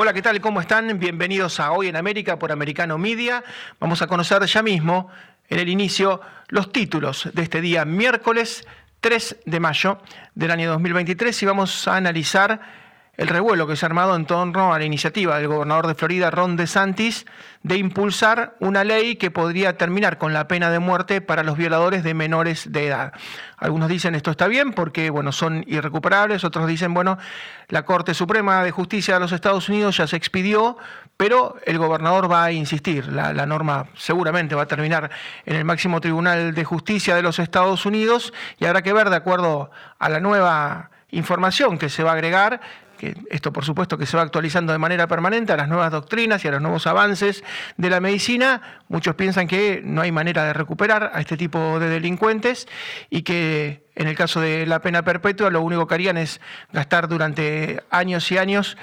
Hola, ¿qué tal? ¿Cómo están? Bienvenidos a Hoy en América por Americano Media. Vamos a conocer ya mismo, en el inicio, los títulos de este día miércoles 3 de mayo del año 2023 y vamos a analizar el revuelo que se ha armado en torno a la iniciativa del gobernador de Florida, Ron DeSantis, de impulsar una ley que podría terminar con la pena de muerte para los violadores de menores de edad. Algunos dicen esto está bien porque bueno, son irrecuperables, otros dicen, bueno, la Corte Suprema de Justicia de los Estados Unidos ya se expidió, pero el gobernador va a insistir. La, la norma seguramente va a terminar en el máximo Tribunal de Justicia de los Estados Unidos y habrá que ver, de acuerdo a la nueva información que se va a agregar, que esto por supuesto que se va actualizando de manera permanente a las nuevas doctrinas y a los nuevos avances de la medicina. Muchos piensan que no hay manera de recuperar a este tipo de delincuentes y que en el caso de la pena perpetua lo único que harían es gastar durante años y años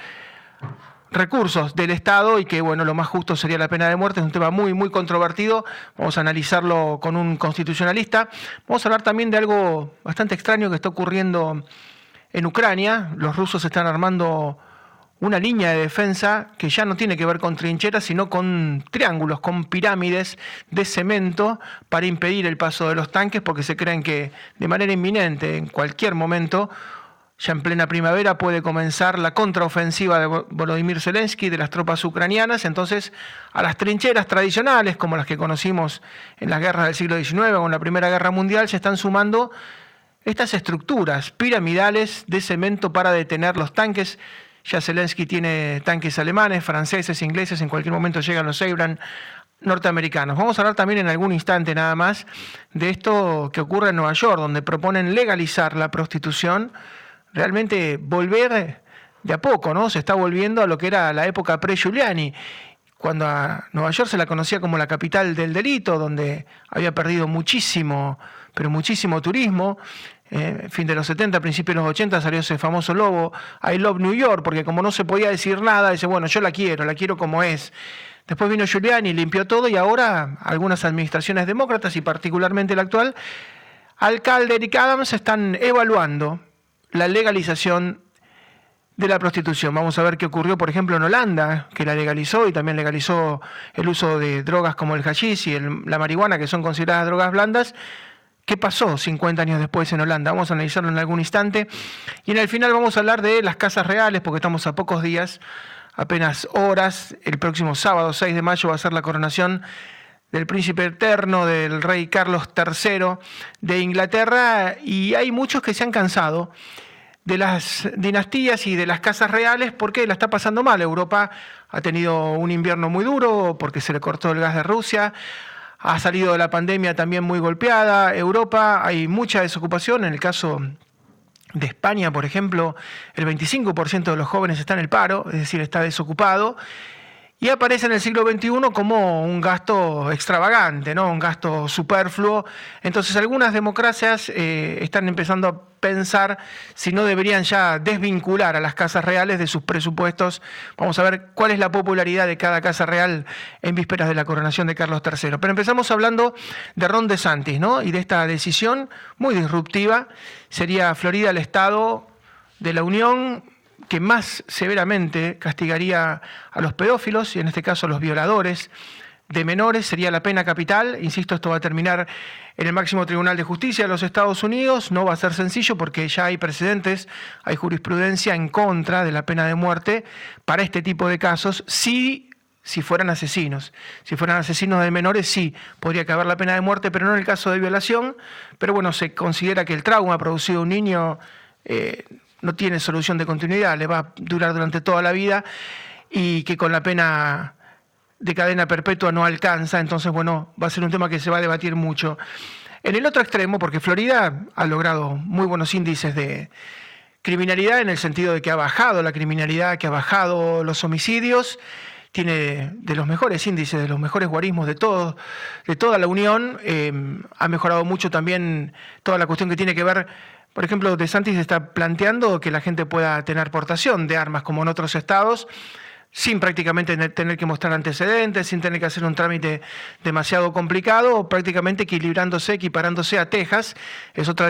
recursos del Estado y que bueno, lo más justo sería la pena de muerte, es un tema muy muy controvertido, vamos a analizarlo con un constitucionalista. Vamos a hablar también de algo bastante extraño que está ocurriendo en Ucrania, los rusos están armando una línea de defensa que ya no tiene que ver con trincheras, sino con triángulos, con pirámides de cemento para impedir el paso de los tanques, porque se creen que de manera inminente, en cualquier momento, ya en plena primavera puede comenzar la contraofensiva de Volodymyr Zelensky, de las tropas ucranianas. Entonces, a las trincheras tradicionales, como las que conocimos en las guerras del siglo XIX o en la Primera Guerra Mundial, se están sumando estas estructuras piramidales de cemento para detener los tanques. Ya Zelensky tiene tanques alemanes, franceses, ingleses, en cualquier momento llegan los Abrams norteamericanos. Vamos a hablar también en algún instante nada más de esto que ocurre en Nueva York, donde proponen legalizar la prostitución, realmente volver de a poco, ¿no? Se está volviendo a lo que era la época pre-Giuliani, cuando a Nueva York se la conocía como la capital del delito, donde había perdido muchísimo, pero muchísimo turismo, eh, fin de los 70, principios de los 80 salió ese famoso logo, I Love New York, porque como no se podía decir nada, dice, bueno, yo la quiero, la quiero como es. Después vino Giuliani, limpió todo y ahora algunas administraciones demócratas y particularmente la actual, alcalde Eric Adams están evaluando la legalización de la prostitución. Vamos a ver qué ocurrió, por ejemplo, en Holanda, que la legalizó y también legalizó el uso de drogas como el hashish y la marihuana, que son consideradas drogas blandas. ¿Qué pasó 50 años después en Holanda? Vamos a analizarlo en algún instante. Y en el final vamos a hablar de las casas reales, porque estamos a pocos días, apenas horas. El próximo sábado, 6 de mayo, va a ser la coronación del príncipe eterno, del rey Carlos III de Inglaterra. Y hay muchos que se han cansado de las dinastías y de las casas reales porque la está pasando mal. Europa ha tenido un invierno muy duro porque se le cortó el gas de Rusia ha salido de la pandemia también muy golpeada. Europa hay mucha desocupación. En el caso de España, por ejemplo, el 25% de los jóvenes está en el paro, es decir, está desocupado. Y aparece en el siglo XXI como un gasto extravagante, ¿no? un gasto superfluo. Entonces algunas democracias eh, están empezando a pensar si no deberían ya desvincular a las casas reales de sus presupuestos. Vamos a ver cuál es la popularidad de cada casa real en vísperas de la coronación de Carlos III. Pero empezamos hablando de Ron DeSantis ¿no? y de esta decisión muy disruptiva. Sería Florida el estado de la Unión que más severamente castigaría a los pedófilos y en este caso a los violadores de menores sería la pena capital. Insisto, esto va a terminar en el máximo Tribunal de Justicia de los Estados Unidos. No va a ser sencillo porque ya hay precedentes, hay jurisprudencia en contra de la pena de muerte para este tipo de casos. Sí, si fueran asesinos. Si fueran asesinos de menores, sí, podría caber la pena de muerte, pero no en el caso de violación. Pero bueno, se considera que el trauma producido un niño eh, no tiene solución de continuidad, le va a durar durante toda la vida y que con la pena de cadena perpetua no alcanza, entonces bueno, va a ser un tema que se va a debatir mucho. En el otro extremo, porque Florida ha logrado muy buenos índices de criminalidad en el sentido de que ha bajado la criminalidad, que ha bajado los homicidios, tiene de los mejores índices, de los mejores guarismos de todo, de toda la Unión, eh, ha mejorado mucho también toda la cuestión que tiene que ver por ejemplo, De Santis está planteando que la gente pueda tener portación de armas como en otros estados sin prácticamente tener que mostrar antecedentes, sin tener que hacer un trámite demasiado complicado, prácticamente equilibrándose, equiparándose a Texas. Es otra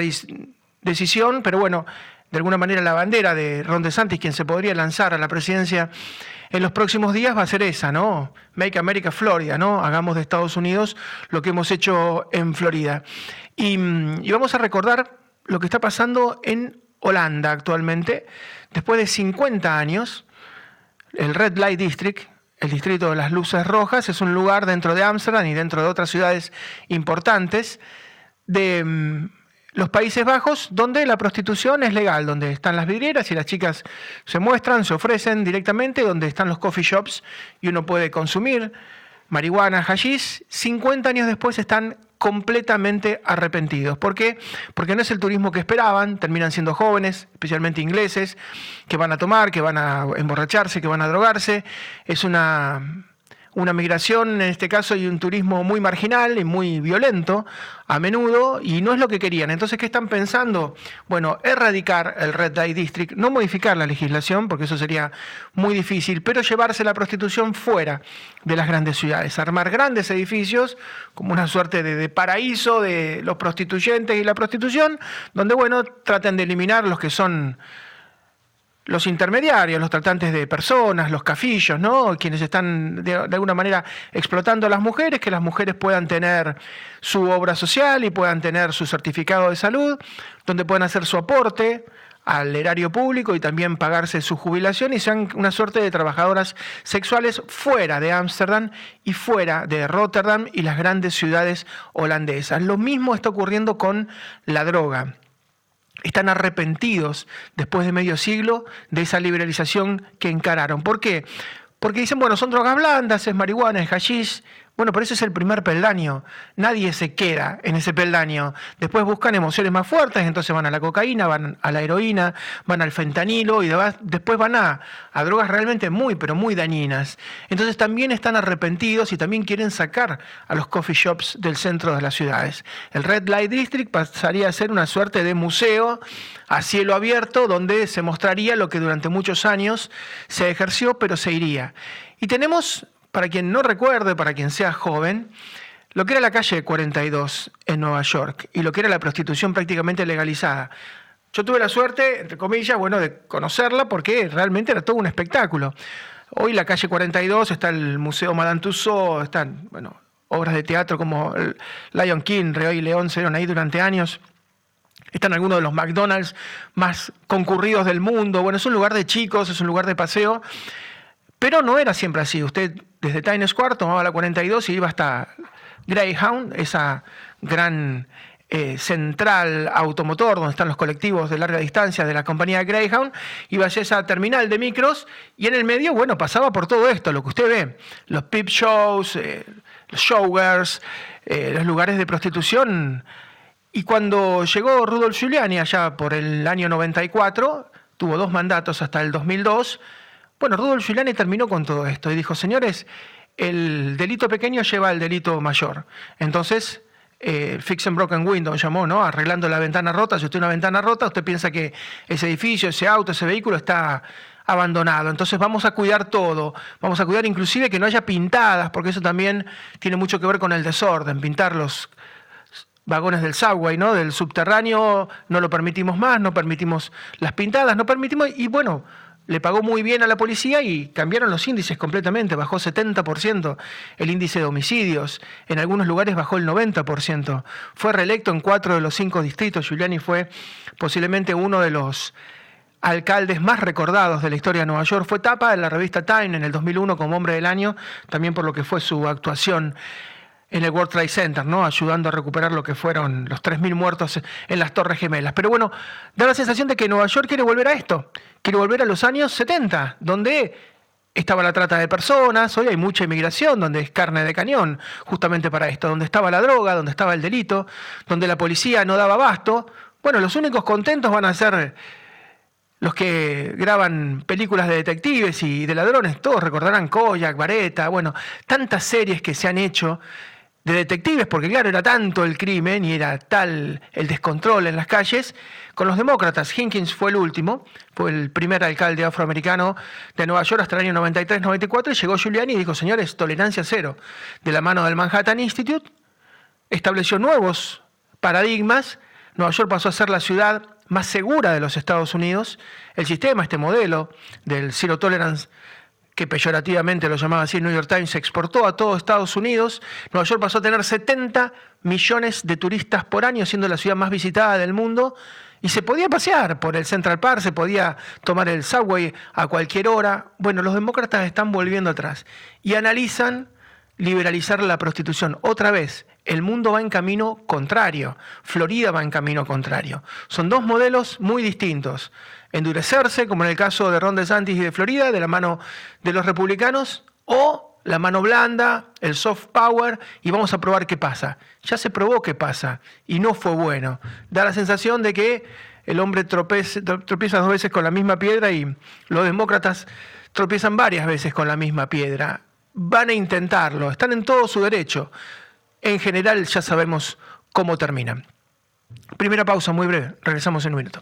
decisión, pero bueno, de alguna manera la bandera de Ron DeSantis, quien se podría lanzar a la presidencia en los próximos días, va a ser esa, ¿no? Make America Florida, ¿no? Hagamos de Estados Unidos lo que hemos hecho en Florida. Y, y vamos a recordar lo que está pasando en Holanda actualmente, después de 50 años, el Red Light District, el distrito de las luces rojas, es un lugar dentro de Ámsterdam y dentro de otras ciudades importantes de mm, los Países Bajos, donde la prostitución es legal, donde están las vidrieras y las chicas se muestran, se ofrecen directamente, donde están los coffee shops y uno puede consumir marihuana, hashish, 50 años después están completamente arrepentidos. ¿Por qué? Porque no es el turismo que esperaban, terminan siendo jóvenes, especialmente ingleses, que van a tomar, que van a emborracharse, que van a drogarse. Es una una migración, en este caso, y un turismo muy marginal y muy violento a menudo, y no es lo que querían. Entonces, ¿qué están pensando? Bueno, erradicar el Red Light District, no modificar la legislación, porque eso sería muy difícil, pero llevarse la prostitución fuera de las grandes ciudades, armar grandes edificios como una suerte de, de paraíso de los prostituyentes y la prostitución, donde, bueno, traten de eliminar los que son los intermediarios, los tratantes de personas, los cafillos, ¿no? quienes están de, alguna manera explotando a las mujeres, que las mujeres puedan tener su obra social y puedan tener su certificado de salud, donde puedan hacer su aporte al erario público y también pagarse su jubilación y sean una suerte de trabajadoras sexuales fuera de Ámsterdam y fuera de Rotterdam y las grandes ciudades holandesas. Lo mismo está ocurriendo con la droga están arrepentidos después de medio siglo de esa liberalización que encararon. ¿Por qué? Porque dicen, bueno, son drogas blandas, es marihuana, es hashish, bueno, pero ese es el primer peldaño. Nadie se queda en ese peldaño. Después buscan emociones más fuertes, entonces van a la cocaína, van a la heroína, van al fentanilo y después van a, a drogas realmente muy, pero muy dañinas. Entonces también están arrepentidos y también quieren sacar a los coffee shops del centro de las ciudades. El Red Light District pasaría a ser una suerte de museo a cielo abierto donde se mostraría lo que durante muchos años se ejerció, pero se iría. Y tenemos para quien no recuerde, para quien sea joven, lo que era la calle 42 en Nueva York y lo que era la prostitución prácticamente legalizada. Yo tuve la suerte, entre comillas, bueno, de conocerla porque realmente era todo un espectáculo. Hoy la calle 42 está el Museo Madame están, bueno, obras de teatro como Lion King, Rey León se ahí durante años. Están algunos de los McDonald's más concurridos del mundo. Bueno, es un lugar de chicos, es un lugar de paseo. Pero no era siempre así. Usted desde Times Square tomaba la 42 y iba hasta Greyhound, esa gran eh, central automotor donde están los colectivos de larga distancia de la compañía Greyhound, iba hacia esa terminal de micros y en el medio, bueno, pasaba por todo esto, lo que usted ve, los pip shows, eh, los showgirls, eh, los lugares de prostitución. Y cuando llegó Rudolf Giuliani allá por el año 94, tuvo dos mandatos hasta el 2002, bueno, Rudolf Giuliani terminó con todo esto y dijo, señores, el delito pequeño lleva al delito mayor. Entonces, eh, Fix and Broken Window llamó, ¿no? Arreglando la ventana rota. Si usted tiene una ventana rota, usted piensa que ese edificio, ese auto, ese vehículo está abandonado. Entonces vamos a cuidar todo. Vamos a cuidar inclusive que no haya pintadas, porque eso también tiene mucho que ver con el desorden. Pintar los vagones del subway, ¿no? Del subterráneo, no lo permitimos más, no permitimos las pintadas, no permitimos... Y bueno, le pagó muy bien a la policía y cambiaron los índices completamente, bajó 70% el índice de homicidios, en algunos lugares bajó el 90%. Fue reelecto en cuatro de los cinco distritos, Giuliani fue posiblemente uno de los alcaldes más recordados de la historia de Nueva York. Fue tapa de la revista Time en el 2001 como hombre del año, también por lo que fue su actuación en el World Trade Center, ¿no? ayudando a recuperar lo que fueron los 3.000 muertos en las Torres Gemelas. Pero bueno, da la sensación de que Nueva York quiere volver a esto, quiere volver a los años 70, donde estaba la trata de personas, hoy hay mucha inmigración, donde es carne de cañón, justamente para esto, donde estaba la droga, donde estaba el delito, donde la policía no daba abasto. Bueno, los únicos contentos van a ser los que graban películas de detectives y de ladrones, todos recordarán Koyak, Vareta, bueno, tantas series que se han hecho de detectives, porque claro, era tanto el crimen y era tal el descontrol en las calles, con los demócratas. Hinkins fue el último, fue el primer alcalde afroamericano de Nueva York hasta el año 93-94, y llegó Giuliani y dijo, señores, tolerancia cero, de la mano del Manhattan Institute, estableció nuevos paradigmas, Nueva York pasó a ser la ciudad más segura de los Estados Unidos. El sistema, este modelo del Zero Tolerance que peyorativamente lo llamaba así New York Times, se exportó a todo Estados Unidos. Nueva York pasó a tener 70 millones de turistas por año, siendo la ciudad más visitada del mundo. Y se podía pasear por el Central Park, se podía tomar el subway a cualquier hora. Bueno, los demócratas están volviendo atrás y analizan liberalizar la prostitución. Otra vez, el mundo va en camino contrario, Florida va en camino contrario. Son dos modelos muy distintos. Endurecerse, como en el caso de Ron DeSantis y de Florida, de la mano de los republicanos, o la mano blanda, el soft power, y vamos a probar qué pasa. Ya se probó qué pasa, y no fue bueno. Da la sensación de que el hombre tropieza dos veces con la misma piedra y los demócratas tropiezan varias veces con la misma piedra. Van a intentarlo, están en todo su derecho en general ya sabemos cómo terminan. Primera pausa muy breve, regresamos en un minuto.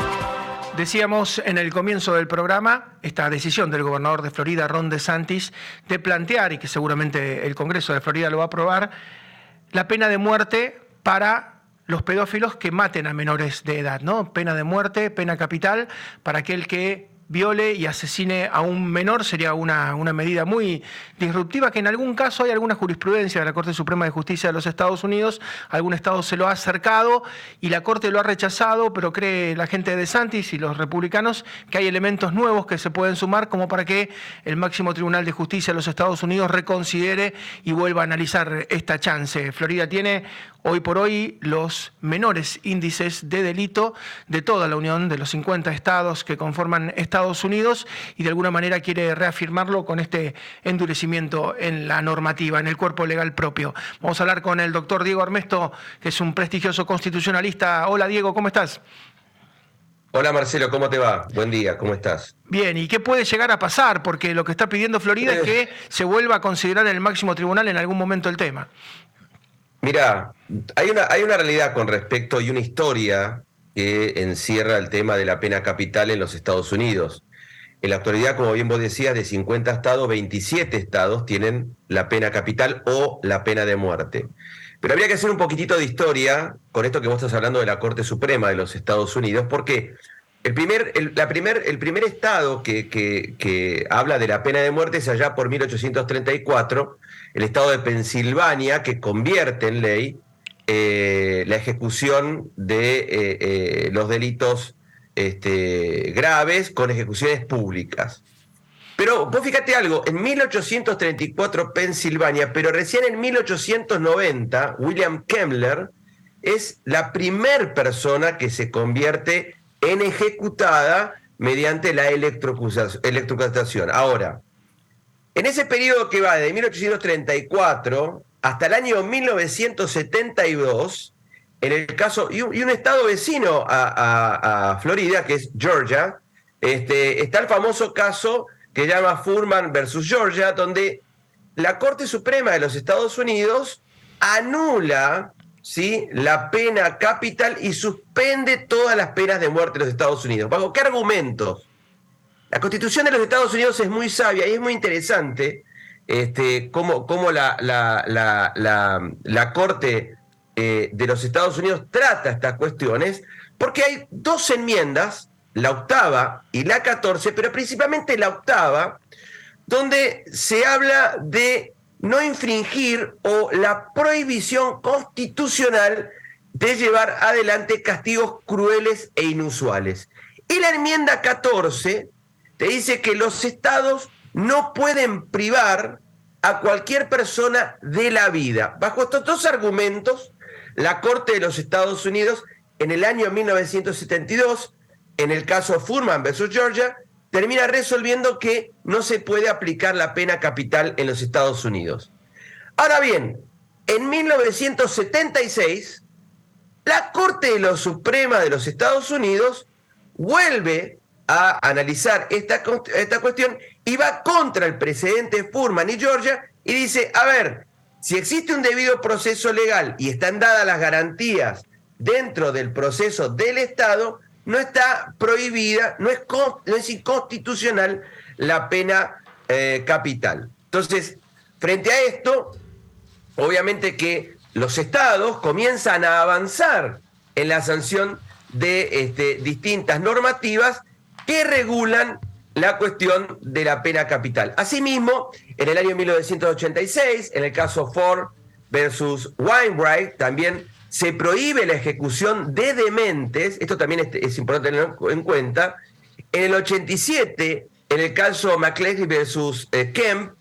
Decíamos en el comienzo del programa esta decisión del gobernador de Florida, Ron DeSantis, de plantear, y que seguramente el Congreso de Florida lo va a aprobar, la pena de muerte para los pedófilos que maten a menores de edad, ¿no? Pena de muerte, pena capital para aquel que viole y asesine a un menor sería una, una, medida muy disruptiva, que en algún caso hay alguna jurisprudencia de la Corte Suprema de Justicia de los Estados Unidos, algún estado se lo ha acercado y la Corte lo ha rechazado, pero cree la gente de Santis y los republicanos que hay elementos nuevos que se pueden sumar como para que el máximo Tribunal de Justicia de los Estados Unidos reconsidere y vuelva a analizar esta chance. Florida tiene hoy por hoy los menores índices de delito de toda la Unión, de los 50 estados que conforman Estados Unidos, y de alguna manera quiere reafirmarlo con este endurecimiento en la normativa, en el cuerpo legal propio. Vamos a hablar con el doctor Diego Armesto, que es un prestigioso constitucionalista. Hola Diego, ¿cómo estás? Hola Marcelo, ¿cómo te va? Buen día, ¿cómo estás? Bien, ¿y qué puede llegar a pasar? Porque lo que está pidiendo Florida es que se vuelva a considerar en el máximo tribunal en algún momento el tema. Mira, hay una, hay una realidad con respecto y una historia que encierra el tema de la pena capital en los Estados Unidos. En la actualidad, como bien vos decías, de 50 estados, 27 estados tienen la pena capital o la pena de muerte. Pero habría que hacer un poquitito de historia con esto que vos estás hablando de la Corte Suprema de los Estados Unidos, porque el primer, el, la primer, el primer estado que, que, que habla de la pena de muerte es allá por 1834 el estado de Pensilvania, que convierte en ley eh, la ejecución de eh, eh, los delitos este, graves con ejecuciones públicas. Pero vos fíjate algo, en 1834 Pensilvania, pero recién en 1890 William Kemmler es la primer persona que se convierte en ejecutada mediante la electrocutación. Ahora, en ese periodo que va de 1834 hasta el año 1972, en el caso, y un, estado vecino a, Florida, que es Georgia, este, está el famoso caso que llama Furman versus Georgia, donde la Corte Suprema de los Estados Unidos anula ¿sí? la pena capital y suspende todas las penas de muerte en los Estados Unidos. ¿Bajo qué argumentos? La constitución de los Estados Unidos es muy sabia y es muy interesante este, cómo, la, la, Corte eh, de los Estados Unidos trata estas cuestiones, porque hay dos enmiendas, la octava y la catorce, pero principalmente la octava, donde se habla de no infringir o la prohibición constitucional de llevar adelante castigos crueles e inusuales. Y la enmienda 14 te dice que los estados no pueden privar a cualquier persona de la vida. Bajo estos dos argumentos, la Corte de los Estados Unidos en el año 1972, en el caso Furman versus Georgia, termina resolviendo que no se puede aplicar la pena capital en los Estados Unidos. Ahora bien, en 1976, la Corte de la Suprema de los Estados Unidos vuelve a analizar esta, esta cuestión y va contra el precedente Furman y Georgia y dice, a ver, si existe un debido proceso legal y están dadas las garantías dentro del proceso del Estado, no está prohibida, no es, no es inconstitucional la pena eh, capital. Entonces, frente a esto, obviamente que los estados comienzan a avanzar en la sanción de este, distintas normativas que regulan la cuestión de la pena capital. Asimismo, en el año 1986, en el caso Ford versus Weinbright, también se prohíbe la ejecución de dementes, esto también es, importante tenerlo en cuenta. En el 87, en el caso McLeod versus eh, Kemp,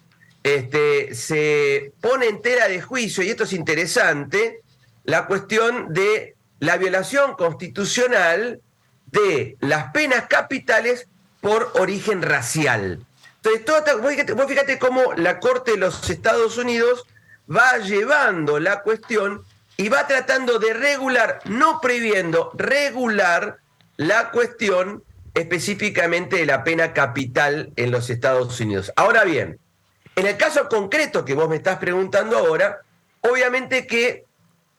este, se pone entera de juicio, y esto es interesante, la cuestión de la violación constitucional de las penas capitales por origen racial. Entonces, todo, vos, fíjate, cómo la Corte de los Estados Unidos va llevando la cuestión y va tratando de regular, no prohibiendo, regular la cuestión específicamente de la pena capital en los Estados Unidos. Ahora bien, en el caso concreto que vos me estás preguntando ahora, obviamente que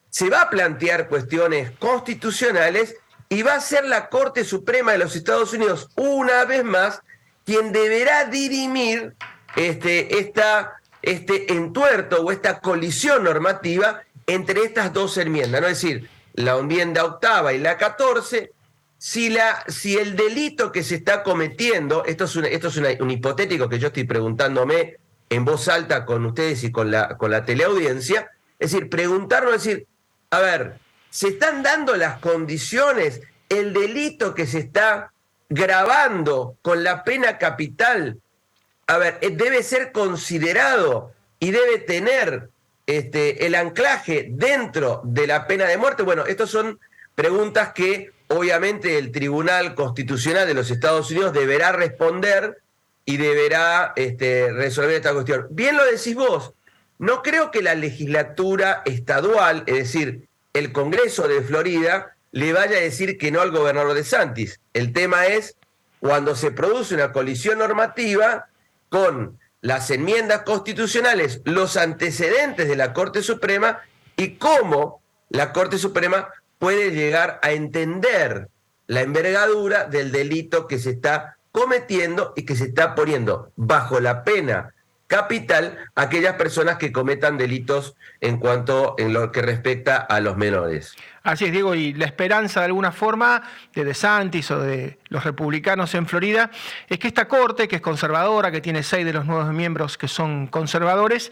se va a plantear cuestiones constitucionales y va a ser la Corte Suprema de los Estados Unidos una vez más quien deberá dirimir este, esta, este entuerto o esta colisión normativa entre estas dos enmiendas, ¿no? es decir, la enmienda octava y la catorce, si, si el delito que se está cometiendo, esto es, esto es un hipotético que yo estoy preguntándome en voz alta con ustedes y con la, con la teleaudiencia, es decir, preguntarnos, decir, a ver, ¿se están dando las condiciones, el delito que se está grabando con la pena capital, a ver, eh, debe ser considerado y debe tener este, el anclaje dentro de la pena de muerte? Bueno, estas son preguntas que obviamente el Tribunal Constitucional de los Estados Unidos deberá responder y deberá este, resolver esta cuestión. Bien lo decís vos, no creo que la legislatura estadual, es decir, el Congreso de Florida, le vaya a decir que no al gobernador de Santis. El tema es cuando se produce una colisión normativa con las enmiendas constitucionales, los antecedentes de la Corte Suprema y cómo la Corte Suprema puede llegar a entender la envergadura del delito que se está cometiendo y que se está poniendo bajo la pena capital aquellas personas que cometan delitos en cuanto en lo que respecta a los menores. Así es, Diego, y la esperanza de alguna forma de DeSantis o de los republicanos en Florida es que esta corte, que es conservadora, que tiene seis de los nuevos miembros que son conservadores,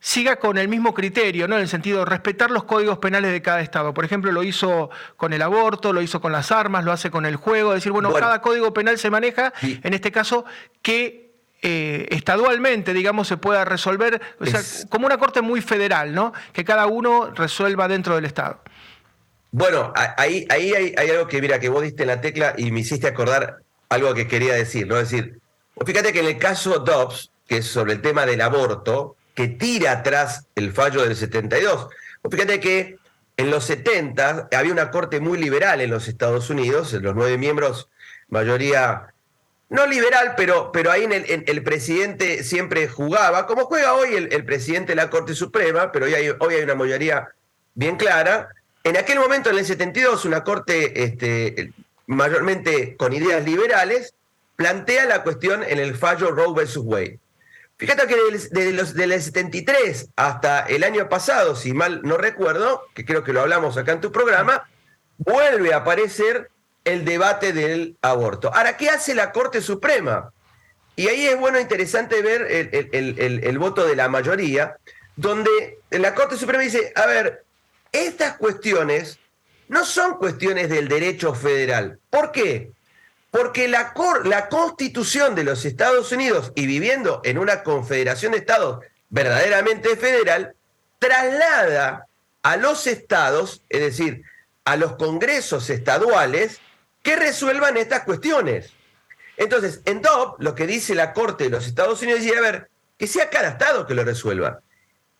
siga con el mismo criterio, ¿no? En el sentido de respetar los códigos penales de cada estado. Por ejemplo, lo hizo con el aborto, lo hizo con las armas, lo hace con el juego, decir, bueno, cada código penal se maneja, en este caso, que eh, estadualmente, digamos, se pueda resolver, o sea, como una corte muy federal, ¿no? Que cada uno resuelva dentro del Estado. Bueno, ahí, ahí hay, algo que, mira, que vos diste en la tecla y me hiciste acordar algo que quería decir, ¿no? Es decir, fíjate que en el caso Dobbs, que es sobre el tema del aborto, que tira atrás el fallo del 72, fíjate que en los 70 había una corte muy liberal en los Estados Unidos, los nueve miembros, mayoría no liberal, pero, pero ahí el, presidente siempre jugaba, como juega hoy el, presidente de la Corte Suprema, pero hoy hay, hoy hay una mayoría bien clara. En aquel momento, en el 72, una Corte este, mayormente con ideas liberales plantea la cuestión en el fallo Roe vs. Wade. Fíjate que desde, los, desde el 73 hasta el año pasado, si mal no recuerdo, que creo que lo hablamos acá en tu programa, vuelve a aparecer el debate del aborto. Ahora, ¿qué hace la Corte Suprema? Y ahí es bueno, interesante ver el, voto de la mayoría, donde la Corte Suprema dice, a ver, estas cuestiones no son cuestiones del derecho federal. ¿Por qué? Porque la, la Constitución de los Estados Unidos, y viviendo en una confederación de estados verdaderamente federal, traslada a los estados, es decir, a los congresos estaduales, que resuelvan estas cuestiones. Entonces, en DOP, lo que dice la Corte de los Estados Unidos es, a ver, que sea cada Estado que lo resuelva.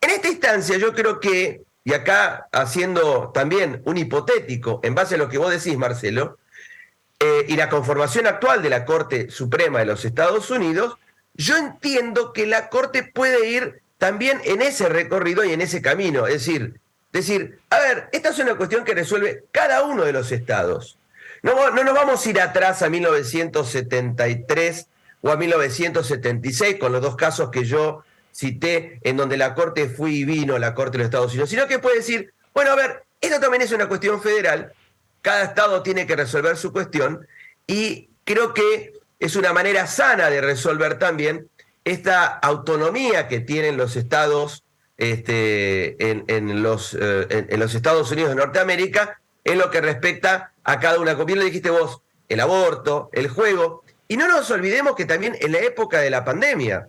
En esta instancia, yo creo que y acá haciendo también un hipotético, en base a lo que vos decís, Marcelo, eh, y la conformación actual de la Corte Suprema de los Estados Unidos, yo entiendo que la Corte puede ir también en ese recorrido y en ese camino. Es decir, decir, a ver, esta es una cuestión que resuelve cada uno de los estados. No, no nos vamos a ir atrás a 1973 o a 1976 con los dos casos que yo cité en donde la Corte fue y vino, la Corte de los Estados Unidos, sino que puede decir, bueno, a ver, esto también es una cuestión federal, cada estado tiene que resolver su cuestión y creo que es una manera sana de resolver también esta autonomía que tienen los estados este, eh, en, los Estados Unidos de Norteamérica en lo que respecta a cada una. Bien lo dijiste vos, el aborto, el juego. Y no nos olvidemos que también en la época de la pandemia,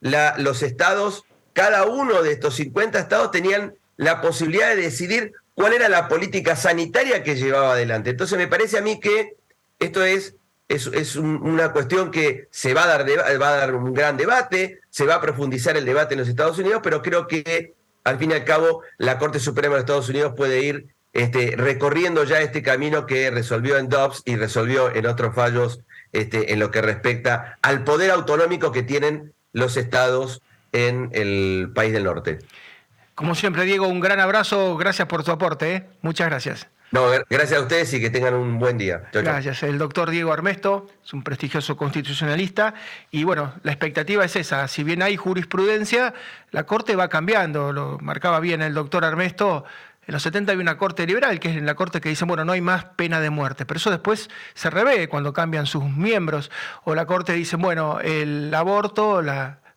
los estados, cada uno de estos 50 estados tenían la posibilidad de decidir cuál era la política sanitaria que llevaba adelante. Entonces me parece a mí que esto es es, una cuestión que se va a, dar va a dar un gran debate, se va a profundizar el debate en los Estados Unidos, pero creo que al fin y al cabo la Corte Suprema de Estados Unidos puede ir este, recorriendo ya este camino que resolvió en Dobbs y resolvió en otros fallos este, en lo que respecta al poder autonómico que tienen los estados en el país del norte. Como siempre, Diego, un gran abrazo, gracias por tu aporte, ¿eh? muchas gracias. No, gracias a ustedes y que tengan un buen día. gracias. El doctor Diego Armesto es un prestigioso constitucionalista y bueno, la expectativa es esa. Si bien hay jurisprudencia, la Corte va cambiando. Lo marcaba bien el doctor Armesto. En los 70 hay una corte liberal, que es la corte que dice, bueno, no hay más pena de muerte. Pero eso después se revé cuando cambian sus miembros. O la corte dice, bueno, el aborto,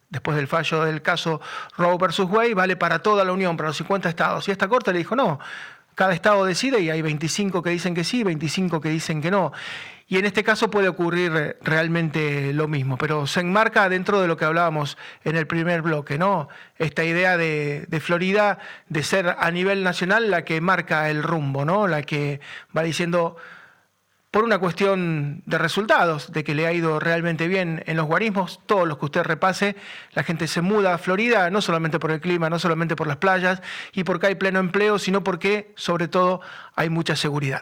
después del fallo del caso Roe versus Wade, vale para toda la Unión, para los 50 estados. Y esta corte le dijo, no, cada estado decide y hay 25 que dicen que sí, 25 que dicen que no. Y en este caso puede ocurrir realmente lo mismo, pero se enmarca dentro de lo que hablábamos en el primer bloque, ¿no? Esta idea de, de, Florida de ser a nivel nacional la que marca el rumbo, ¿no? La que va diciendo por una cuestión de resultados, de que le ha ido realmente bien en los guarismos, todos los que usted repase, la gente se muda a Florida, no solamente por el clima, no solamente por las playas y porque hay pleno empleo, sino porque, sobre todo, hay mucha seguridad.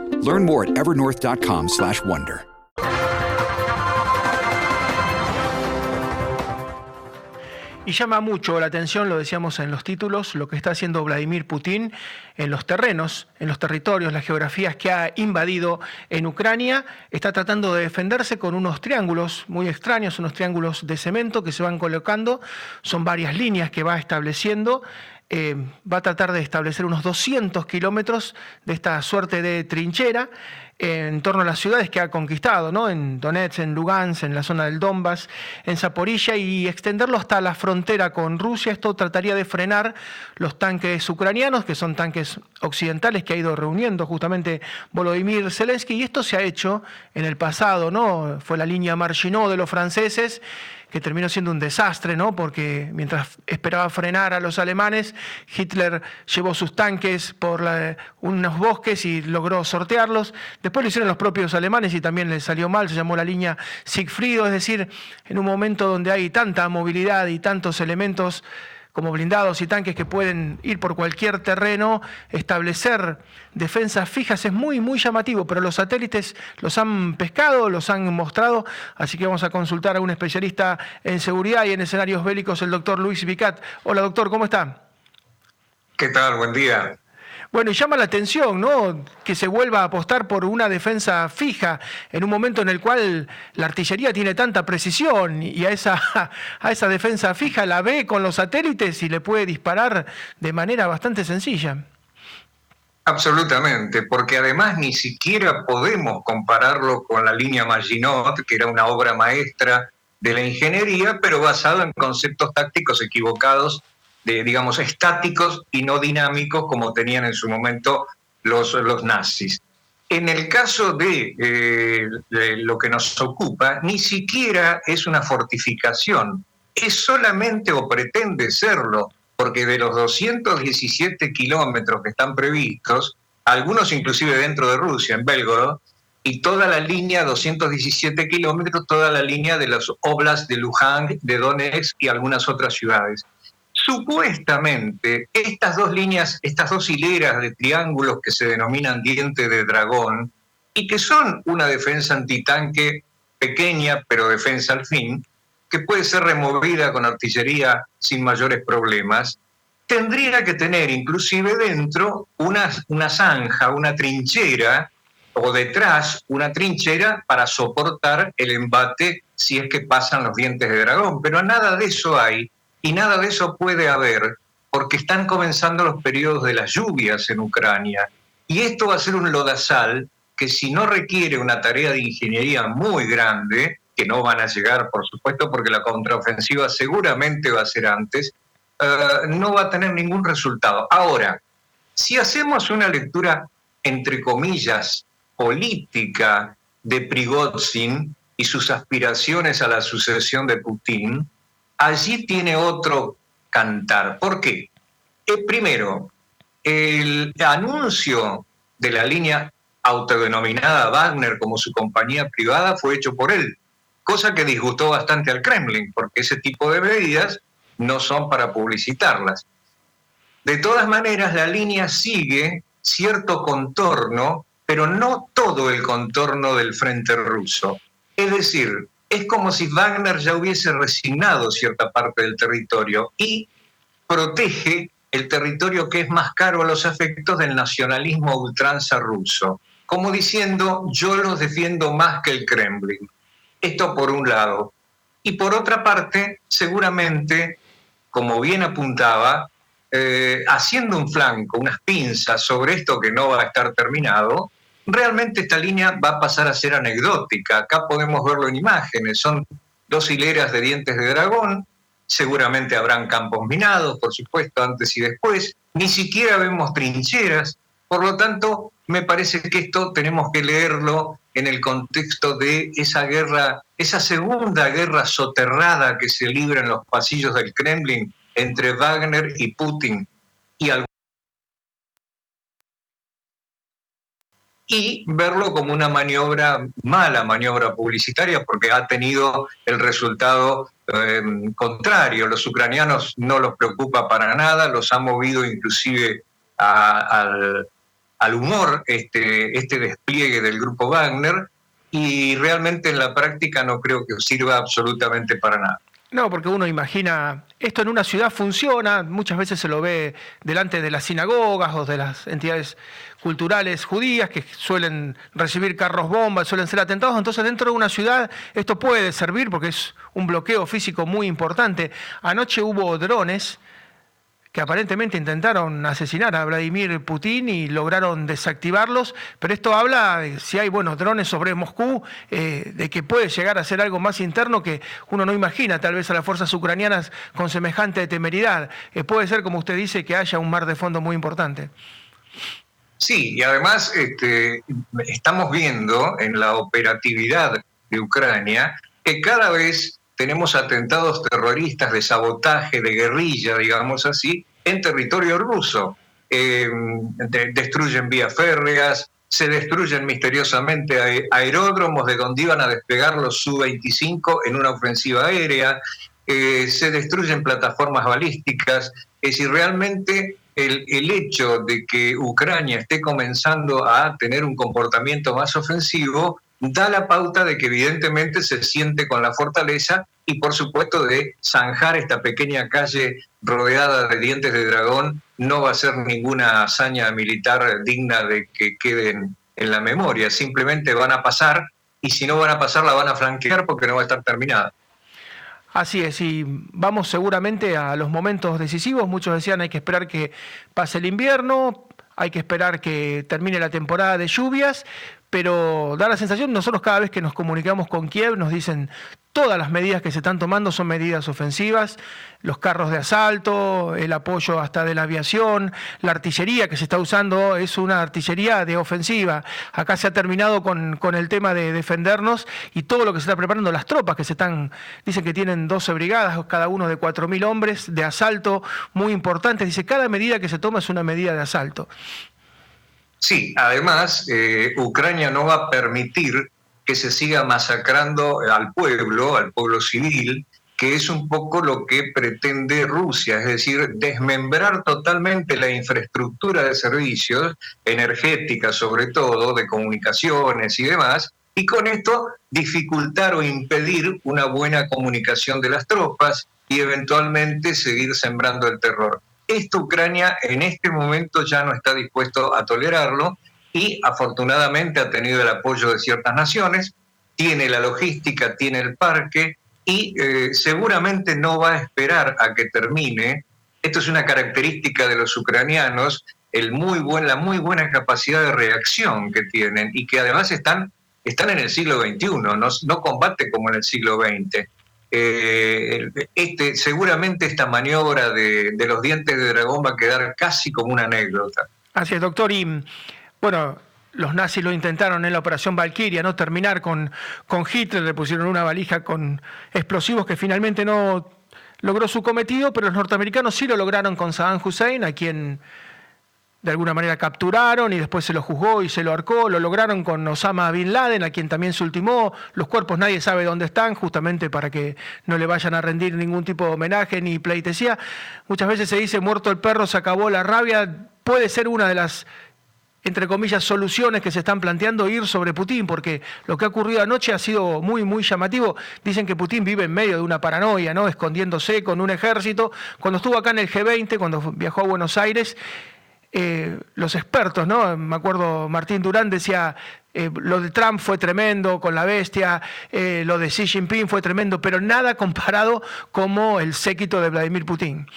Learn more at evernorth.com/wonder. Y llama mucho la atención, lo decíamos en los títulos, lo que está haciendo Vladimir Putin en los terrenos, en los territorios, las geografías que ha invadido en Ucrania. Está tratando de defenderse con unos triángulos muy extraños, unos triángulos de cemento que se van colocando. Son varias líneas que va estableciendo eh, va a tratar de establecer unos 200 kilómetros de esta suerte de trinchera en torno a las ciudades que ha conquistado, ¿no? en Donetsk, en Lugansk, en la zona del Donbass, en Zaporilla, y extenderlo hasta la frontera con Rusia. Esto trataría de frenar los tanques ucranianos, que son tanques occidentales que ha ido reuniendo justamente Volodymyr Zelensky, y esto se ha hecho en el pasado, ¿no? fue la línea Marginot de los franceses que terminó siendo un desastre, ¿no? porque mientras esperaba frenar a los alemanes, Hitler llevó sus tanques por unos bosques y logró sortearlos. Después lo hicieron los propios alemanes y también les salió mal, se llamó la línea Siegfried, es decir, en un momento donde hay tanta movilidad y tantos elementos como blindados y tanques que pueden ir por cualquier terreno, establecer defensas fijas es muy, muy llamativo, pero los satélites los han pescado, los han mostrado, así que vamos a consultar a un especialista en seguridad y en escenarios bélicos, el doctor Luis Vicat. Hola doctor, ¿cómo está? ¿Qué tal? Buen día. Bueno, y llama la atención, ¿no? Que se vuelva a apostar por una defensa fija en un momento en el cual la artillería tiene tanta precisión y a esa, a esa defensa fija la ve con los satélites y le puede disparar de manera bastante sencilla. Absolutamente, porque además ni siquiera podemos compararlo con la línea Maginot, que era una obra maestra de la ingeniería, pero basado en conceptos tácticos equivocados de, digamos, estáticos y no dinámicos como tenían en su momento los, los nazis. En el caso de, eh, lo que nos ocupa, ni siquiera es una fortificación, es solamente o pretende serlo, porque de los 217 kilómetros que están previstos, algunos inclusive dentro de Rusia, en Belgorod, y toda la línea, 217 kilómetros, toda la línea de las oblas de Luhansk, de Donetsk y algunas otras ciudades. Supuestamente, estas dos líneas, estas dos hileras de triángulos que se denominan diente de dragón y que son una defensa antitanque pequeña, pero defensa al fin, que puede ser removida con artillería sin mayores problemas, tendría que tener inclusive dentro una, una zanja, una trinchera, o detrás una trinchera para soportar el embate si es que pasan los dientes de dragón. Pero nada de eso hay y nada de eso puede haber porque están comenzando los periodos de las lluvias en Ucrania. Y esto va a ser un lodazal que si no requiere una tarea de ingeniería muy grande, que no van a llegar, por supuesto, porque la contraofensiva seguramente va a ser antes, uh, no va a tener ningún resultado. Ahora, si hacemos una lectura, entre comillas, política de Prigozhin y sus aspiraciones a la sucesión de Putin, allí tiene otro cantar. ¿Por qué? Eh, primero, el anuncio de la línea autodenominada Wagner como su compañía privada fue hecho por él, cosa que disgustó bastante al Kremlin, porque ese tipo de medidas no son para publicitarlas. De todas maneras, la línea sigue cierto contorno, pero no todo el contorno del frente ruso. Es decir, es como si Wagner ya hubiese resignado cierta parte del territorio y protege el territorio que es más caro a los efectos del nacionalismo ultranza ruso, como diciendo yo los defiendo más que el Kremlin. Esto por un lado. Y por otra parte, seguramente, como bien apuntaba, eh, haciendo un flanco, unas pinzas sobre esto que no va a estar terminado, realmente esta línea va a pasar a ser anecdótica. Acá podemos verlo en imágenes. Son dos hileras de dientes de dragón. Seguramente habrán campos minados, por supuesto, antes y después. Ni siquiera vemos trincheras. Por lo tanto, me parece que esto tenemos que leerlo en el contexto de esa guerra, esa segunda guerra soterrada que se libra en los pasillos del Kremlin entre Wagner y Putin y y verlo como una maniobra, mala maniobra publicitaria, porque ha tenido el resultado eh, contrario. Los ucranianos no los preocupa para nada, los ha movido inclusive al, al, humor este, este despliegue del grupo Wagner, y realmente en la práctica no creo que sirva absolutamente para nada. No, porque uno imagina, esto en una ciudad funciona, muchas veces se lo ve delante de las sinagogas o de las entidades culturales judías que suelen recibir carros bombas, suelen ser atentados, entonces dentro de una ciudad esto puede servir porque es un bloqueo físico muy importante. Anoche hubo drones que aparentemente intentaron asesinar a Vladimir Putin y lograron desactivarlos, pero esto habla si hay buenos drones sobre Moscú, eh, de que puede llegar a ser algo más interno que uno no imagina, tal vez a las fuerzas ucranianas con semejante temeridad. Eh, puede ser, como usted dice, que haya un mar de fondo muy importante. Sí, y además este, estamos viendo en la operatividad de Ucrania que cada vez tenemos atentados terroristas de sabotaje, de guerrilla, digamos así, en territorio ruso. De, destruyen vías férreas, se destruyen misteriosamente aeródromos de donde iban a despegar los Su-25 en una ofensiva aérea, eh, se destruyen plataformas balísticas. Es decir, realmente el, el, hecho de que Ucrania esté comenzando a tener un comportamiento más ofensivo da la pauta de que evidentemente se siente con la fortaleza y por supuesto de zanjar esta pequeña calle rodeada de dientes de dragón no va a ser ninguna hazaña militar digna de que queden en la memoria, simplemente van a pasar y si no van a pasar la van a flanquear porque no va a estar terminada. Así es, y vamos seguramente a los momentos decisivos. Muchos decían hay que esperar que pase el invierno, hay que esperar que termine la temporada de lluvias, pero da la sensación, nosotros cada vez que nos comunicamos con Kiev nos dicen todas las medidas que se están tomando son medidas ofensivas, los carros de asalto, el apoyo hasta de la aviación, la artillería que se está usando es una artillería de ofensiva. Acá se ha terminado con, con el tema de defendernos y todo lo que se está preparando, las tropas que se están, dicen que tienen 12 brigadas, cada uno de 4.000 hombres de asalto muy importantes. Dice, cada medida que se toma es una medida de asalto. Sí, además, eh, Ucrania no va a permitir que se siga masacrando al pueblo, al pueblo civil, que es un poco lo que pretende Rusia, es decir, desmembrar totalmente la infraestructura de servicios, energética sobre todo, de comunicaciones y demás, y con esto dificultar o impedir una buena comunicación de las tropas y eventualmente seguir sembrando el terror. Esto Ucrania en este momento ya no está dispuesto a tolerarlo y afortunadamente ha tenido el apoyo de ciertas naciones, tiene la logística, tiene el parque y eh, seguramente no va a esperar a que termine. Esto es una característica de los ucranianos, el muy buen, la muy buena capacidad de reacción que tienen y que además están, están en el siglo XXI, no, no combate como en el siglo XX. Eh, este, seguramente esta maniobra de, los dientes de dragón va a quedar casi como una anécdota. Así es, doctor. Y bueno, los nazis lo intentaron en la operación Valkyria, ¿no? Terminar con, con Hitler, le pusieron una valija con explosivos que finalmente no logró su cometido, pero los norteamericanos sí lo lograron con Saddam Hussein, a quien de alguna manera capturaron y después se lo juzgó y se lo arcó, lo lograron con Osama Bin Laden, a quien también se ultimó, los cuerpos nadie sabe dónde están, justamente para que no le vayan a rendir ningún tipo de homenaje ni pleitesía. Muchas veces se dice, muerto el perro, se acabó la rabia, puede ser una de las entre comillas, soluciones que se están planteando ir sobre Putin, porque lo que ha ocurrido anoche ha sido muy, muy llamativo. Dicen que Putin vive en medio de una paranoia, ¿no? Escondiéndose con un ejército. Cuando estuvo acá en el G20, cuando viajó a Buenos Aires, eh, los expertos, ¿no? Me acuerdo, Martín Durán decía, eh, lo de Trump fue tremendo con la bestia, eh, lo de Xi Jinping fue tremendo, pero nada comparado como el séquito de Vladimir Putin.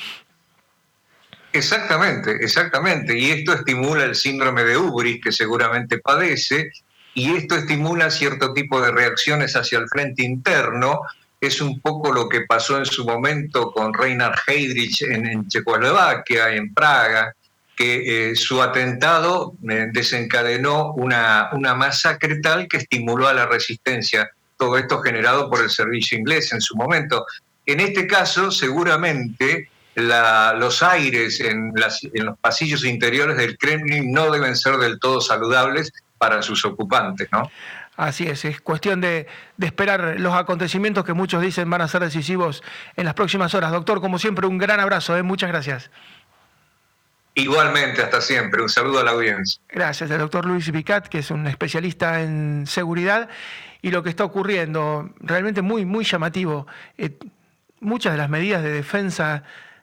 Exactamente, exactamente. Y esto estimula el síndrome de Ubris que seguramente padece, y esto estimula cierto tipo de reacciones hacia el frente interno. Es un poco lo que pasó en su momento con Reinhard Heydrich en, en Checoslovaquia, en Praga, que eh, su atentado eh, desencadenó una, una masacre tal que estimuló a la resistencia. Todo esto generado por el servicio inglés en su momento. En este caso, seguramente los aires en, los pasillos interiores del Kremlin no deben ser del todo saludables para sus ocupantes, ¿no? Así es, es cuestión de, de, esperar los acontecimientos que muchos dicen van a ser decisivos en las próximas horas. Doctor, como siempre, un gran abrazo, ¿eh? muchas gracias. Igualmente, hasta siempre. Un saludo a la audiencia. Gracias, el doctor Luis Vicat, que es un especialista en seguridad y lo que está ocurriendo, realmente muy, muy llamativo. Eh, muchas de las medidas de defensa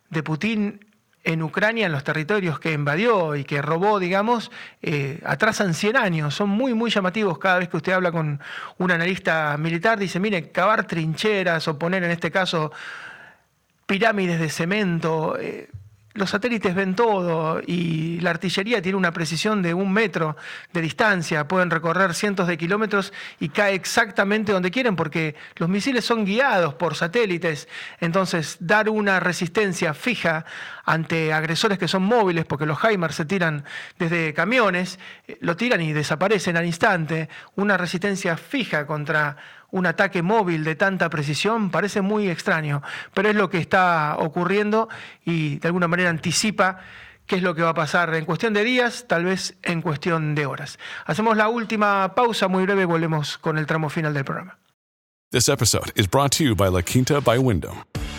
de Putin en Ucrania, en los territorios que invadió y que robó, digamos, eh, atrasan 100 años. Son muy, muy llamativos. Cada vez que usted habla con un analista militar, dice, mire, cavar trincheras o poner en este caso pirámides de cemento. Eh, los satélites ven todo y la artillería tiene una precisión de un metro de distancia, pueden recorrer cientos de kilómetros y cae exactamente donde quieren porque los misiles son guiados por satélites. Entonces, dar una resistencia fija ante agresores que son móviles, porque los HIMARS se tiran desde camiones, eh, lo tiran y desaparecen al instante, una resistencia fija contra un ataque móvil de tanta precisión parece muy extraño, pero es lo que está ocurriendo y de alguna manera anticipa qué es lo que va a pasar en cuestión de días, tal vez en cuestión de horas. Hacemos la última pausa muy breve, volvemos con el tramo final del programa. This episode is brought to you by La Quinta by Wyndham.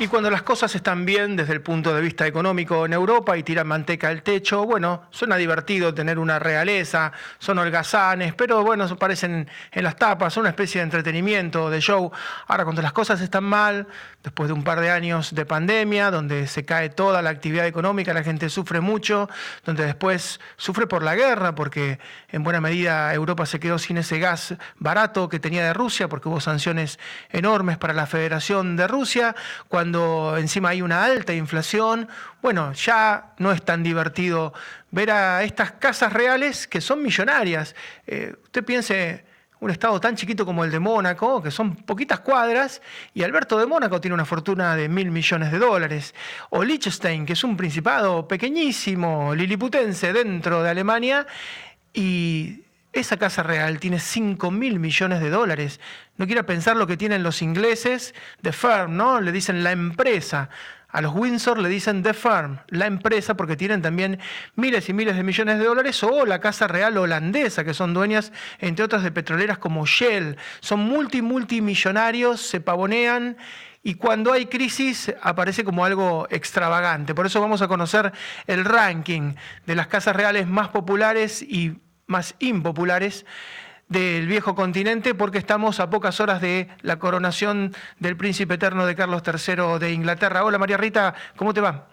Y cuando las cosas están bien desde el punto de vista económico en Europa y tiran manteca al techo, bueno, suena divertido tener una realeza, son holgazanes, pero bueno, aparecen en las tapas, son una especie de entretenimiento, de show. Ahora, cuando las cosas están mal, después de un par de años de pandemia, donde se cae toda la actividad económica, la gente sufre mucho, donde después sufre por la guerra, porque en buena medida Europa se quedó sin ese gas barato que tenía de Rusia, porque hubo sanciones enormes para la Federación de Rusia, cuando cuando encima hay una alta inflación, bueno, ya no es tan divertido ver a estas casas reales que son millonarias. Eh, usted piense un estado tan chiquito como el de Mónaco, que son poquitas cuadras, y Alberto de Mónaco tiene una fortuna de mil millones de dólares. O Liechtenstein, que es un principado pequeñísimo, liliputense dentro de Alemania, y esa casa real tiene 5 mil millones de dólares. No quiera pensar lo que tienen los ingleses, The Firm, ¿no? Le dicen la empresa. A los Windsor le dicen The Firm, la empresa, porque tienen también miles y miles de millones de dólares, o la Casa Real holandesa, que son dueñas, entre otras, de petroleras como Shell. Son multi, multimillonarios, se pavonean y cuando hay crisis aparece como algo extravagante. Por eso vamos a conocer el ranking de las casas reales más populares y más impopulares del viejo continente porque estamos a pocas horas de la coronación del príncipe eterno de Carlos III de Inglaterra. Hola María Rita, ¿cómo te va?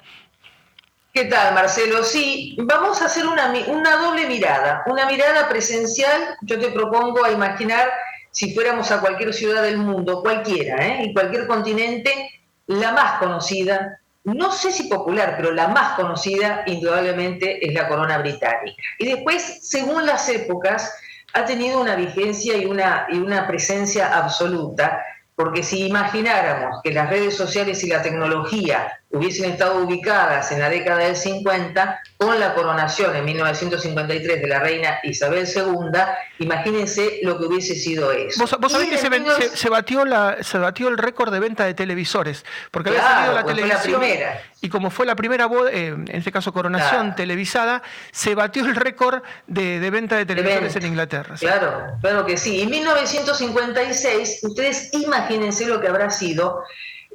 ¿Qué tal, Marcelo? Sí, vamos a hacer una, doble mirada, una mirada presencial. Yo te propongo a imaginar si fuéramos a cualquier ciudad del mundo, cualquiera, ¿eh? y cualquier continente, la más conocida, no sé si popular, pero la más conocida indudablemente es la corona británica. Y después, según las épocas, ha tenido una vigencia y una, presencia absoluta, porque si imagináramos que las redes sociales y la tecnología hubiesen estado ubicadas en la década del 50 con la coronación en 1953 de la reina Isabel II, imagínense lo que hubiese sido eso. Vos, sabés que se, batió la, se batió el récord de venta de televisores, porque había salido la televisión y como fue la primera, eh, en este caso coronación televisada, se batió el récord de, venta de televisores en Inglaterra. Claro, claro que sí. En 1956, ustedes imagínense lo que habrá sido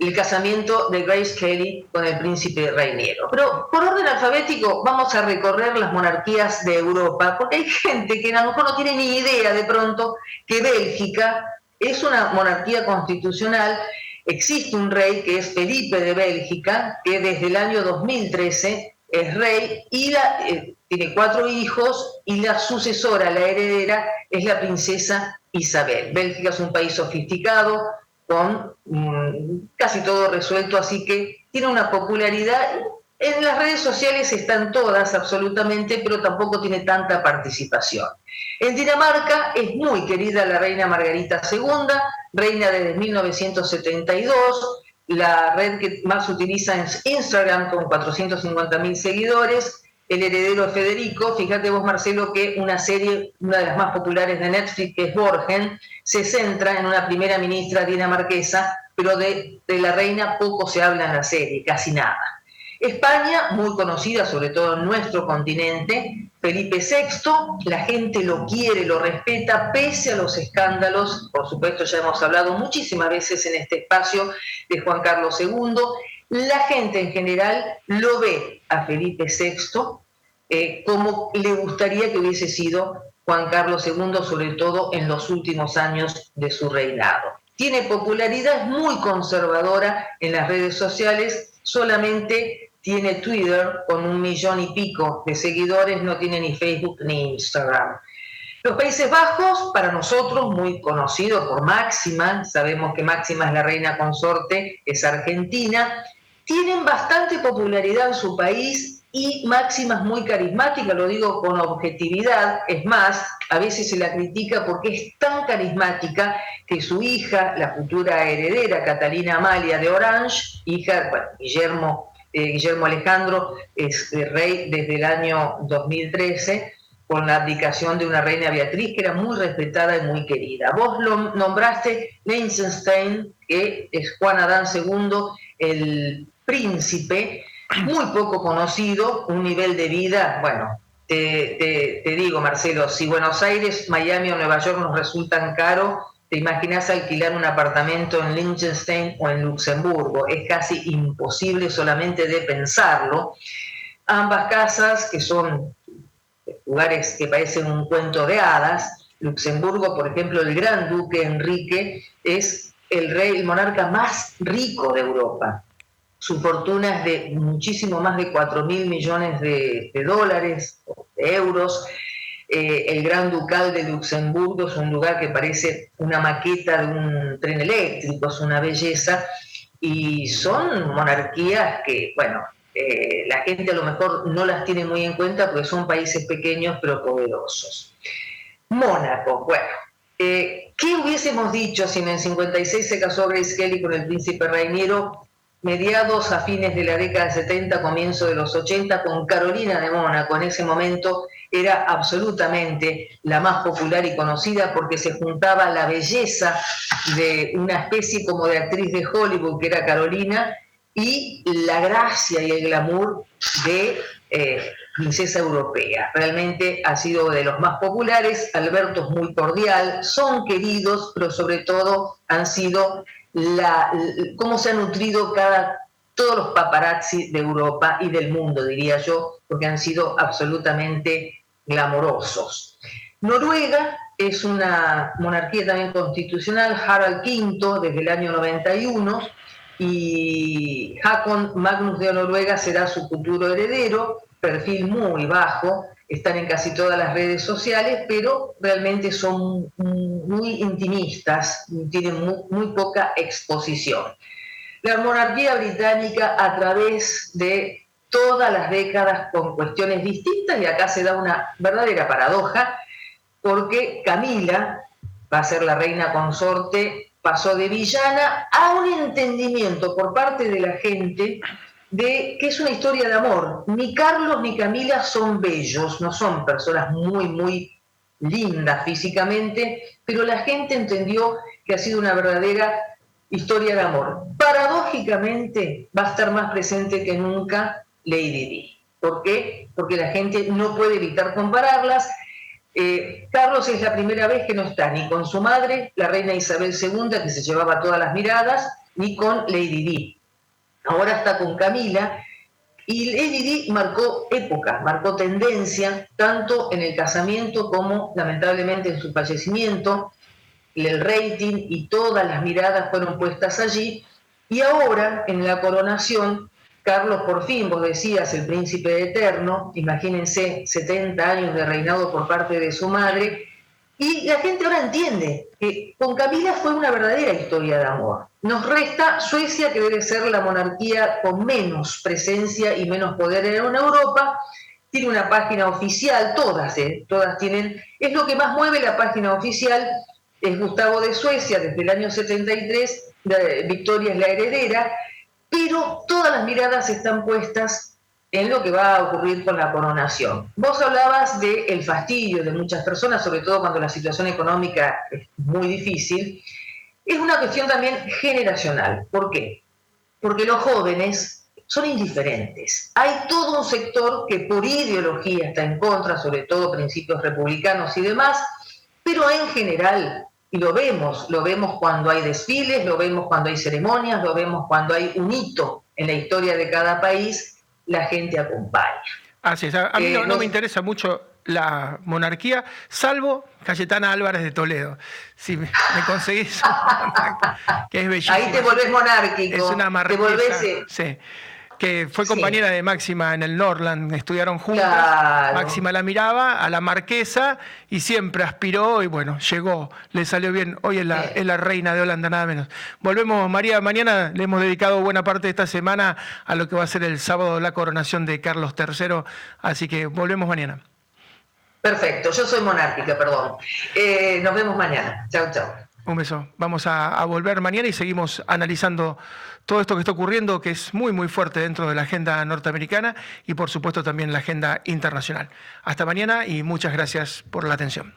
el casamiento de Grace Kelly con el príncipe Reiniero. Pero por orden alfabético vamos a recorrer las monarquías de Europa, porque hay gente que a lo mejor no tiene ni idea de pronto que Bélgica es una monarquía constitucional. Existe un rey que es Felipe de Bélgica, que desde el año 2013 es rey y eh, tiene cuatro hijos y la sucesora, la heredera, es la princesa Isabel. Bélgica es un país sofisticado, con mm, casi todo resuelto, así que tiene una popularidad. En las redes sociales están todas absolutamente, pero tampoco tiene tanta participación. En Dinamarca es muy querida la reina Margarita II, reina desde 1972. La red que más utiliza es Instagram con 450.000 seguidores el heredero Federico, fíjate vos Marcelo que una serie, una de las más populares de Netflix, que es Borgen, se centra en una primera ministra dinamarquesa, pero de, la reina poco se habla en la serie, casi nada. España, muy conocida sobre todo en nuestro continente, Felipe VI, la gente lo quiere, lo respeta, pese a los escándalos, por supuesto ya hemos hablado muchísimas veces en este espacio de Juan Carlos II, la gente en general lo ve a Felipe VI eh, como le gustaría que hubiese sido Juan Carlos II, sobre todo en los últimos años de su reinado. Tiene popularidad, muy conservadora en las redes sociales, solamente tiene Twitter con un millón y pico de seguidores, no tiene ni Facebook ni Instagram. Los Países Bajos, para nosotros, muy conocido por Máxima, sabemos que Máxima es la reina consorte, es argentina, tienen bastante popularidad en su país y Máxima es muy carismática, lo digo con objetividad, es más, a veces se la critica porque es tan carismática que su hija, la futura heredera Catalina Amalia de Orange, hija, bueno, Guillermo, eh, Guillermo Alejandro, es rey desde el año 2013, con la abdicación de una reina Beatriz que era muy respetada y muy querida. Vos lo nombraste Liechtenstein, que es Juan Adán II, el príncipe, muy poco conocido, un nivel de vida, bueno, te, digo, Marcelo, si Buenos Aires, Miami o Nueva York nos resultan caros, te imaginas alquilar un apartamento en Liechtenstein o en Luxemburgo. Es casi imposible solamente de pensarlo. Ambas casas, que son lugares que parecen un cuento de hadas, Luxemburgo, por ejemplo, el gran duque Enrique es el rey, el monarca más rico de Europa. Su fortuna es de muchísimo más de 4 mil millones de, dólares, de euros. Eh, el Gran Ducal de Luxemburgo es un lugar que parece una maqueta de un tren eléctrico, es una belleza. Y son monarquías que, bueno, eh, la gente a lo mejor no las tiene muy en cuenta porque son países pequeños pero poderosos. Mónaco, bueno, eh, ¿qué hubiésemos dicho si en el 56 se casó Grace Kelly con el príncipe Rainiero? Mediados a fines de la década de 70, comienzo de los 80, con Carolina de Mónaco. En ese momento era absolutamente la más popular y conocida porque se juntaba la belleza de una especie como de actriz de Hollywood, que era Carolina, y la gracia y el glamour de eh, princesa europea. Realmente ha sido de los más populares, Alberto es muy cordial, son queridos, pero sobre todo han sido cómo se ha nutrido todos los paparazzi de Europa y del mundo, diría yo, porque han sido absolutamente glamorosos. Noruega es una monarquía también constitucional, Harald V desde el año 91, y Hakon Magnus de Noruega será su futuro heredero, perfil muy bajo, están en casi todas las redes sociales, pero realmente son muy intimistas, tienen muy, poca exposición. La monarquía británica a través de todas las décadas con cuestiones distintas, y acá se da una verdadera paradoja, porque Camila va a ser la reina consorte pasó de villana a un entendimiento por parte de la gente de que es una historia de amor. Ni Carlos ni Camila son bellos, no son personas muy, muy lindas físicamente, pero la gente entendió que ha sido una verdadera historia de amor. Paradójicamente va a estar más presente que nunca Lady Di. ¿Por qué? Porque la gente no puede evitar compararlas eh, Carlos es la primera vez que no está ni con su madre, la reina Isabel II, que se llevaba todas las miradas, ni con Lady Di. Ahora está con Camila. Y Lady Di marcó época, marcó tendencia, tanto en el casamiento como lamentablemente en su fallecimiento. El rating y todas las miradas fueron puestas allí. Y ahora, en la coronación, Carlos por fin, vos decías, el príncipe eterno, imagínense 70 años de reinado por parte de su madre, y la gente ahora entiende que con Camila fue una verdadera historia de amor. Nos resta Suecia, que debe ser la monarquía con menos presencia y menos poder en Europa, tiene una página oficial, todas, ¿eh? todas tienen, es lo que más mueve la página oficial, es Gustavo de Suecia desde el año 73, Victoria es la heredera, pero todas las miradas están puestas en lo que va a ocurrir con la coronación. Vos hablabas del fastidio de muchas personas, sobre todo cuando la situación económica es muy difícil. Es una cuestión también generacional. ¿Por qué? Porque los jóvenes son indiferentes. Hay todo un sector que por ideología está en contra, sobre todo principios republicanos y demás, pero en general y lo vemos, lo vemos cuando hay desfiles, lo vemos cuando hay ceremonias, lo vemos cuando hay un hito en la historia de cada país, la gente acompaña. Así es, a, mí no, eh, me interesa mucho la monarquía, salvo Cayetana Álvarez de Toledo. Si me, conseguís, que es bellísima. Ahí te volvés monárquico. Es una marquesa. Te volvés, eh, sí que fue compañera de Máxima en el Norland, estudiaron juntas. Máxima la miraba a la marquesa y siempre aspiró y bueno, llegó, le salió bien. Hoy es la, es la reina de Holanda, nada menos. Volvemos, María, mañana le hemos dedicado buena parte de esta semana a lo que va a ser el sábado la coronación de Carlos III, así que volvemos mañana. Perfecto, yo soy monárquica, perdón. Eh, nos vemos mañana. Chao, chao. Un beso. Vamos a, volver mañana y seguimos analizando todo esto que está ocurriendo, que es muy, muy fuerte dentro de la agenda norteamericana y, por supuesto, también la agenda internacional. Hasta mañana y muchas gracias por la atención.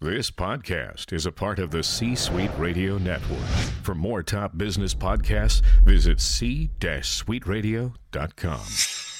This podcast is a part of the C-Suite Radio Network. For more top business podcasts, visit c-suiteradio.com.